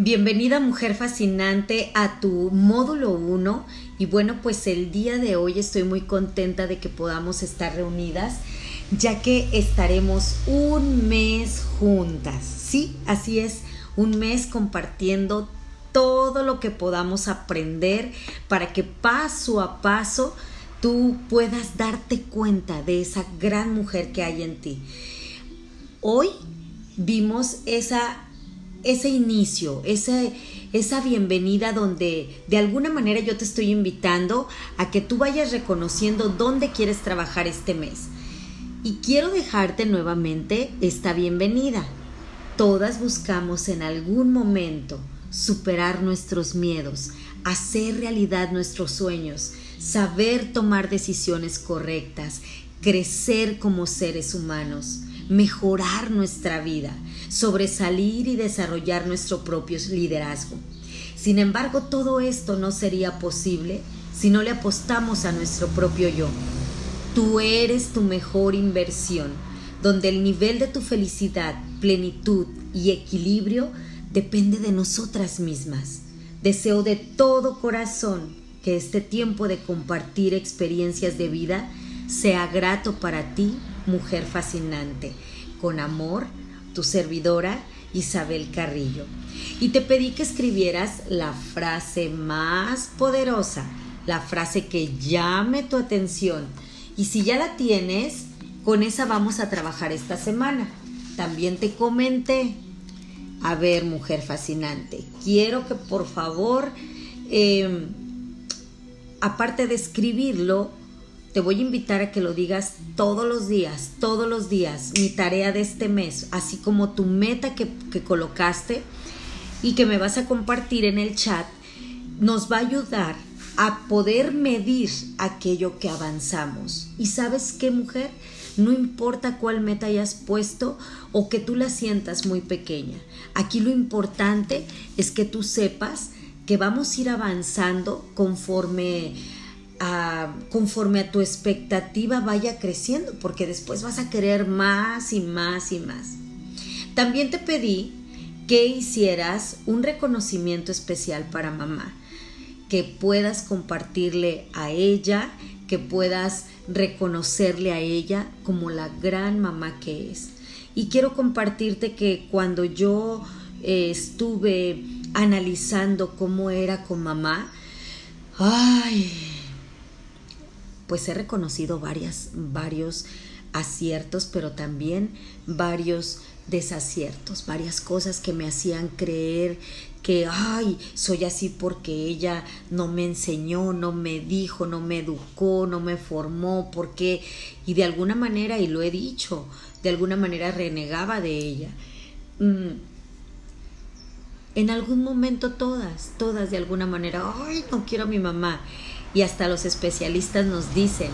Bienvenida mujer fascinante a tu módulo 1 y bueno pues el día de hoy estoy muy contenta de que podamos estar reunidas ya que estaremos un mes juntas, sí, así es, un mes compartiendo todo lo que podamos aprender para que paso a paso tú puedas darte cuenta de esa gran mujer que hay en ti. Hoy vimos esa ese inicio, esa bienvenida donde de alguna manera yo te estoy invitando a que tú vayas reconociendo dónde quieres trabajar este mes. Y quiero dejarte nuevamente esta bienvenida. Todas buscamos en algún momento superar nuestros miedos, hacer realidad nuestros sueños, saber tomar decisiones correctas, crecer como seres humanos mejorar nuestra vida, sobresalir y desarrollar nuestro propio liderazgo. Sin embargo, todo esto no sería posible si no le apostamos a nuestro propio yo. Tú eres tu mejor inversión, donde el nivel de tu felicidad, plenitud y equilibrio depende de nosotras mismas. Deseo de todo corazón que este tiempo de compartir experiencias de vida sea grato para ti mujer fascinante. Con amor, tu servidora Isabel Carrillo. Y te pedí que escribieras la frase más poderosa, la frase que llame tu atención. Y si ya la tienes, con esa vamos a trabajar esta semana. También te comenté, a ver, mujer fascinante, quiero que por favor, em, aparte de escribirlo, te voy a invitar a que lo digas todos los días, todos los días, mi tarea de este mes, así como tu meta que, que colocaste y que me vas a compartir en el chat, nos va a ayudar a poder medir aquello que avanzamos. ¿Y sabes qué, mujer? No importa cuál meta hayas puesto o que tú la sientas muy pequeña. Aquí lo importante es que tú sepas que vamos a ir avanzando conforme conforme a tu expectativa vaya creciendo, porque después vas a querer más y más y más. También te pedí que hicieras un reconocimiento especial para mamá, que puedas compartirle a ella, que puedas reconocerle a ella como la gran mamá que es. Y quiero compartirte que cuando yo eh, estuve analizando cómo era con mamá, ay, pues he reconocido varias, varios aciertos, pero también varios desaciertos, varias cosas que me hacían creer que, ay, soy así porque ella no me enseñó, no me dijo, no me educó, no me formó, porque, y de alguna manera, y lo he dicho, de alguna manera renegaba de ella. Mm, en algún momento todas, todas de alguna manera, ay, no quiero a mi mamá y hasta los especialistas nos dicen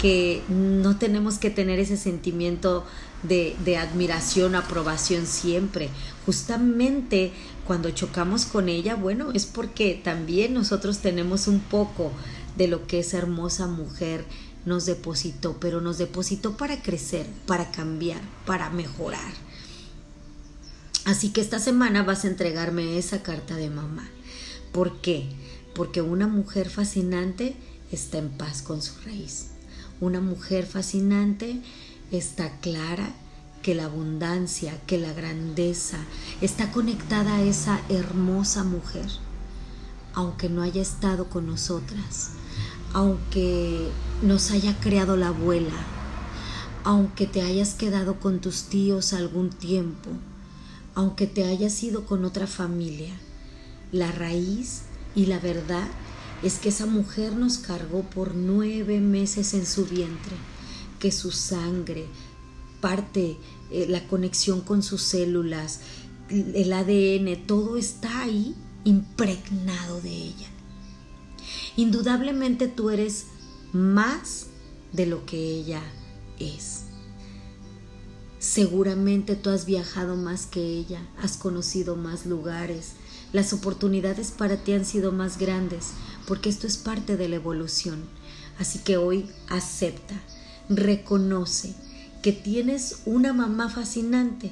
que no tenemos que tener ese sentimiento de, admiración, aprobación siempre. Justamente cuando chocamos con ella, bueno, es porque también nosotros tenemos un poco de lo que esa hermosa mujer nos depositó, pero nos depositó para crecer, para cambiar, para mejorar. Así que esta semana vas a entregarme esa carta de mamá. ¿Por qué? Porque una mujer fascinante está en paz con su raíz. Una mujer fascinante está clara que la abundancia, que la grandeza está conectada a esa hermosa mujer, aunque no haya estado con nosotras, aunque nos haya creado la abuela, aunque te hayas quedado con tus tíos algún tiempo, aunque te hayas ido con otra familia, la raíz y la verdad es que esa mujer nos cargó por nueve meses en su vientre, que su sangre, parte, eh, la conexión con sus células, el ADN, todo está ahí impregnado de ella. Indudablemente tú eres más de lo que ella es. Seguramente tú has viajado más que ella, has conocido más lugares, las oportunidades para ti han sido más grandes, porque esto es parte de la evolución. Así que hoy acepta, reconoce que tienes una mamá fascinante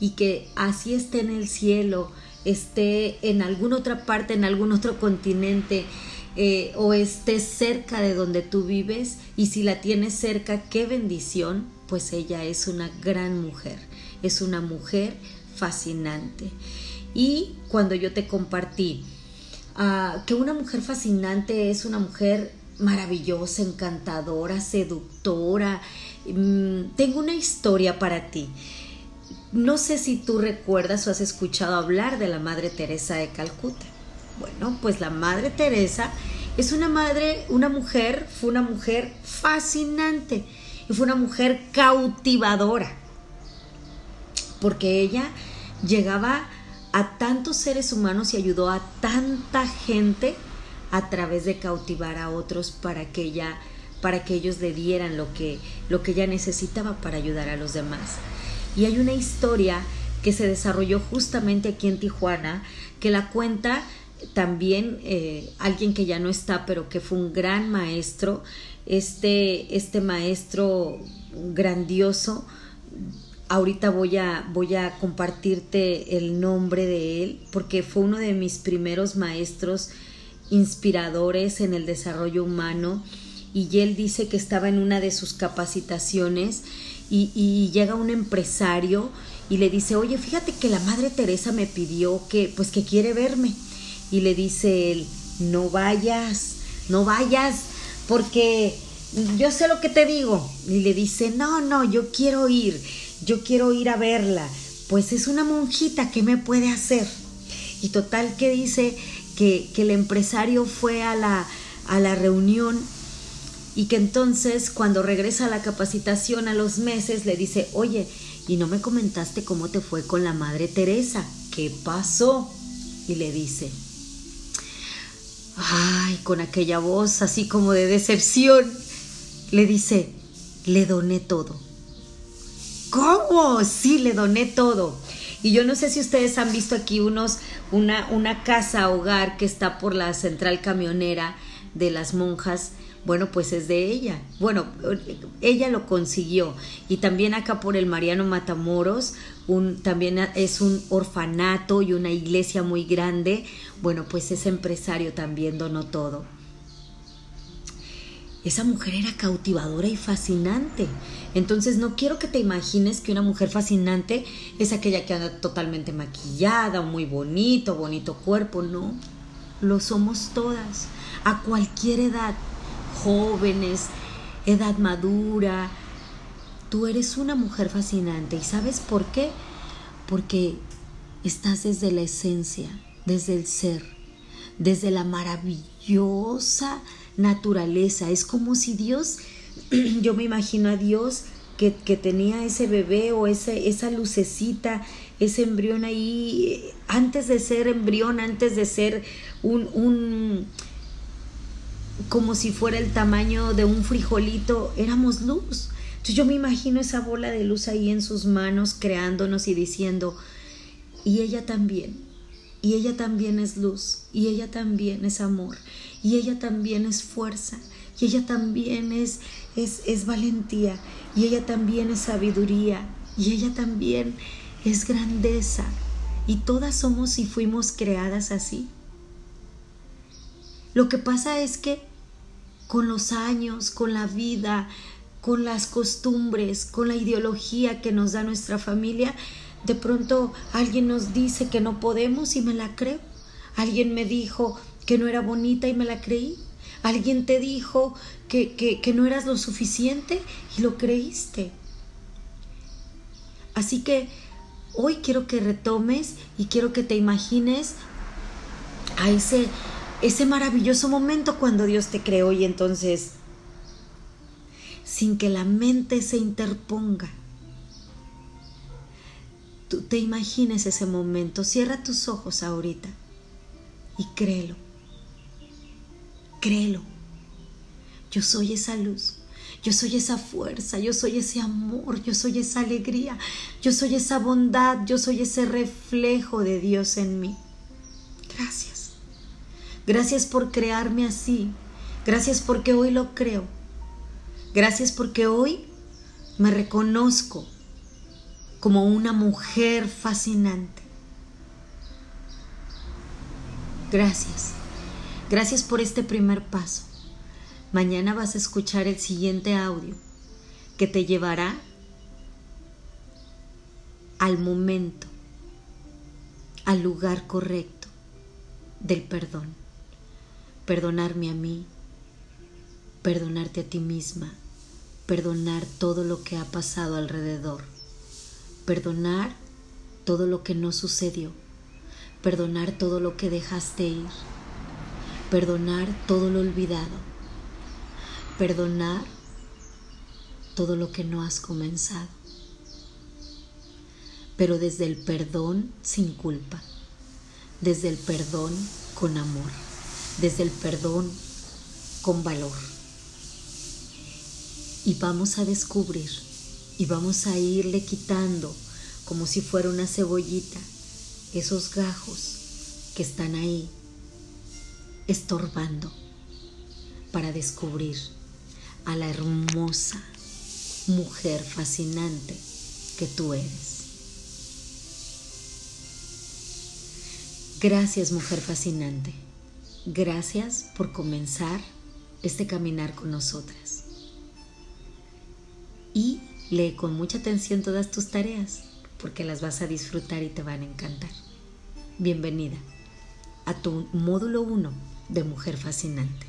y que así esté en el cielo, esté en alguna otra parte, en algún otro continente, eh, o esté cerca de donde tú vives, y si la tienes cerca, qué bendición, pues ella es una gran mujer, es una mujer fascinante. Y cuando yo te compartí ah, que una mujer fascinante es una mujer maravillosa, encantadora, seductora, mm, tengo una historia para ti. No sé si tú recuerdas o has escuchado hablar de la Madre Teresa de Calcuta. Bueno, pues la Madre Teresa es una madre, una mujer, fue una mujer fascinante y fue una mujer cautivadora. Porque ella llegaba a tantos seres humanos y ayudó a tanta gente a través de cautivar a otros para que ella para que ellos le dieran lo que lo que ella necesitaba para ayudar a los demás. Y hay una historia que se desarrolló justamente aquí en Tijuana, que la cuenta también eh, alguien que ya no está, pero que fue un gran maestro, este, este maestro grandioso. Ahorita voy a, voy a compartirte el nombre de él, porque fue uno de mis primeros maestros inspiradores en el desarrollo humano. Y él dice que estaba en una de sus capacitaciones y, llega un empresario y le dice, oye, fíjate que la Madre Teresa me pidió que, pues que quiere verme. Y le dice él, no vayas, no vayas, porque yo sé lo que te digo. Y le dice, no, no, yo quiero ir, yo quiero ir a verla. Pues es una monjita, ¿qué me puede hacer? Y total que dice que, que el empresario fue a la, a la reunión y que entonces cuando regresa a la capacitación a los meses le dice, oye, y no me comentaste cómo te fue con la Madre Teresa, ¿qué pasó? Y le dice, ay, con aquella voz así como de decepción, le dice, le doné todo. ¿Cómo? Sí, le doné todo. Y yo no sé si ustedes han visto aquí unos, una, una casa hogar que está por la central camionera de las monjas bueno, pues es de ella. Bueno, ella lo consiguió. Y también acá por el Mariano Matamoros, un, también es un orfanato y una iglesia muy grande. Bueno, pues ese empresario también donó todo. Esa mujer era cautivadora y fascinante. Entonces no quiero que te imagines que una mujer fascinante es aquella que anda totalmente maquillada, muy bonito, bonito cuerpo. No, lo somos todas, a cualquier edad jóvenes, edad madura. Tú eres una mujer fascinante. ¿Y sabes por qué? Porque estás desde la esencia, desde el ser, desde la maravillosa naturaleza. Es como si Dios, yo me imagino a Dios que, tenía ese bebé o esa lucecita, ese embrión ahí, antes de ser embrión, antes de ser un, un como si fuera el tamaño de un frijolito, éramos luz. Entonces yo me imagino esa bola de luz ahí en sus manos creándonos y diciendo, y ella también, y ella también es luz, y ella también es amor, y ella también es fuerza, y ella también es, es, es valentía, y ella también es sabiduría, y ella también es grandeza, y todas somos y fuimos creadas así. Lo que pasa es que con los años, con la vida, con las costumbres, con la ideología que nos da nuestra familia, de pronto alguien nos dice que no podemos y me la creo. Alguien me dijo que no era bonita y me la creí. Alguien te dijo que, que, no eras lo suficiente y lo creíste. Así que hoy quiero que retomes y quiero que te imagines a ese ese maravilloso momento cuando Dios te creó y entonces, sin que la mente se interponga, tú te imagines ese momento, cierra tus ojos ahorita y créelo, créelo. Yo soy esa luz. Yo soy esa fuerza, yo soy ese amor, yo soy esa alegría, yo soy esa bondad, yo soy ese reflejo de Dios en mí. Gracias. Gracias por crearme así. Gracias porque hoy lo creo. Gracias porque hoy me reconozco como una mujer fascinante. Gracias. Gracias por este primer paso. Mañana vas a escuchar el siguiente audio que te llevará al momento, al lugar correcto del perdón. Perdonarme a mí, perdonarte a ti misma, perdonar todo lo que ha pasado alrededor, perdonar todo lo que no sucedió, perdonar todo lo que dejaste ir, perdonar todo lo olvidado, perdonar todo lo que no has comenzado, pero desde el perdón sin culpa, desde el perdón con amor, desde el perdón con valor. Y vamos a descubrir y vamos a irle quitando como si fuera una cebollita esos gajos que están ahí estorbando para descubrir a la hermosa mujer fascinante que tú eres. Gracias mujer fascinante. Gracias por comenzar este caminar con nosotras y lee con mucha atención todas tus tareas porque las vas a disfrutar y te van a encantar. Bienvenida a tu módulo 1 de Mujer Fascinante.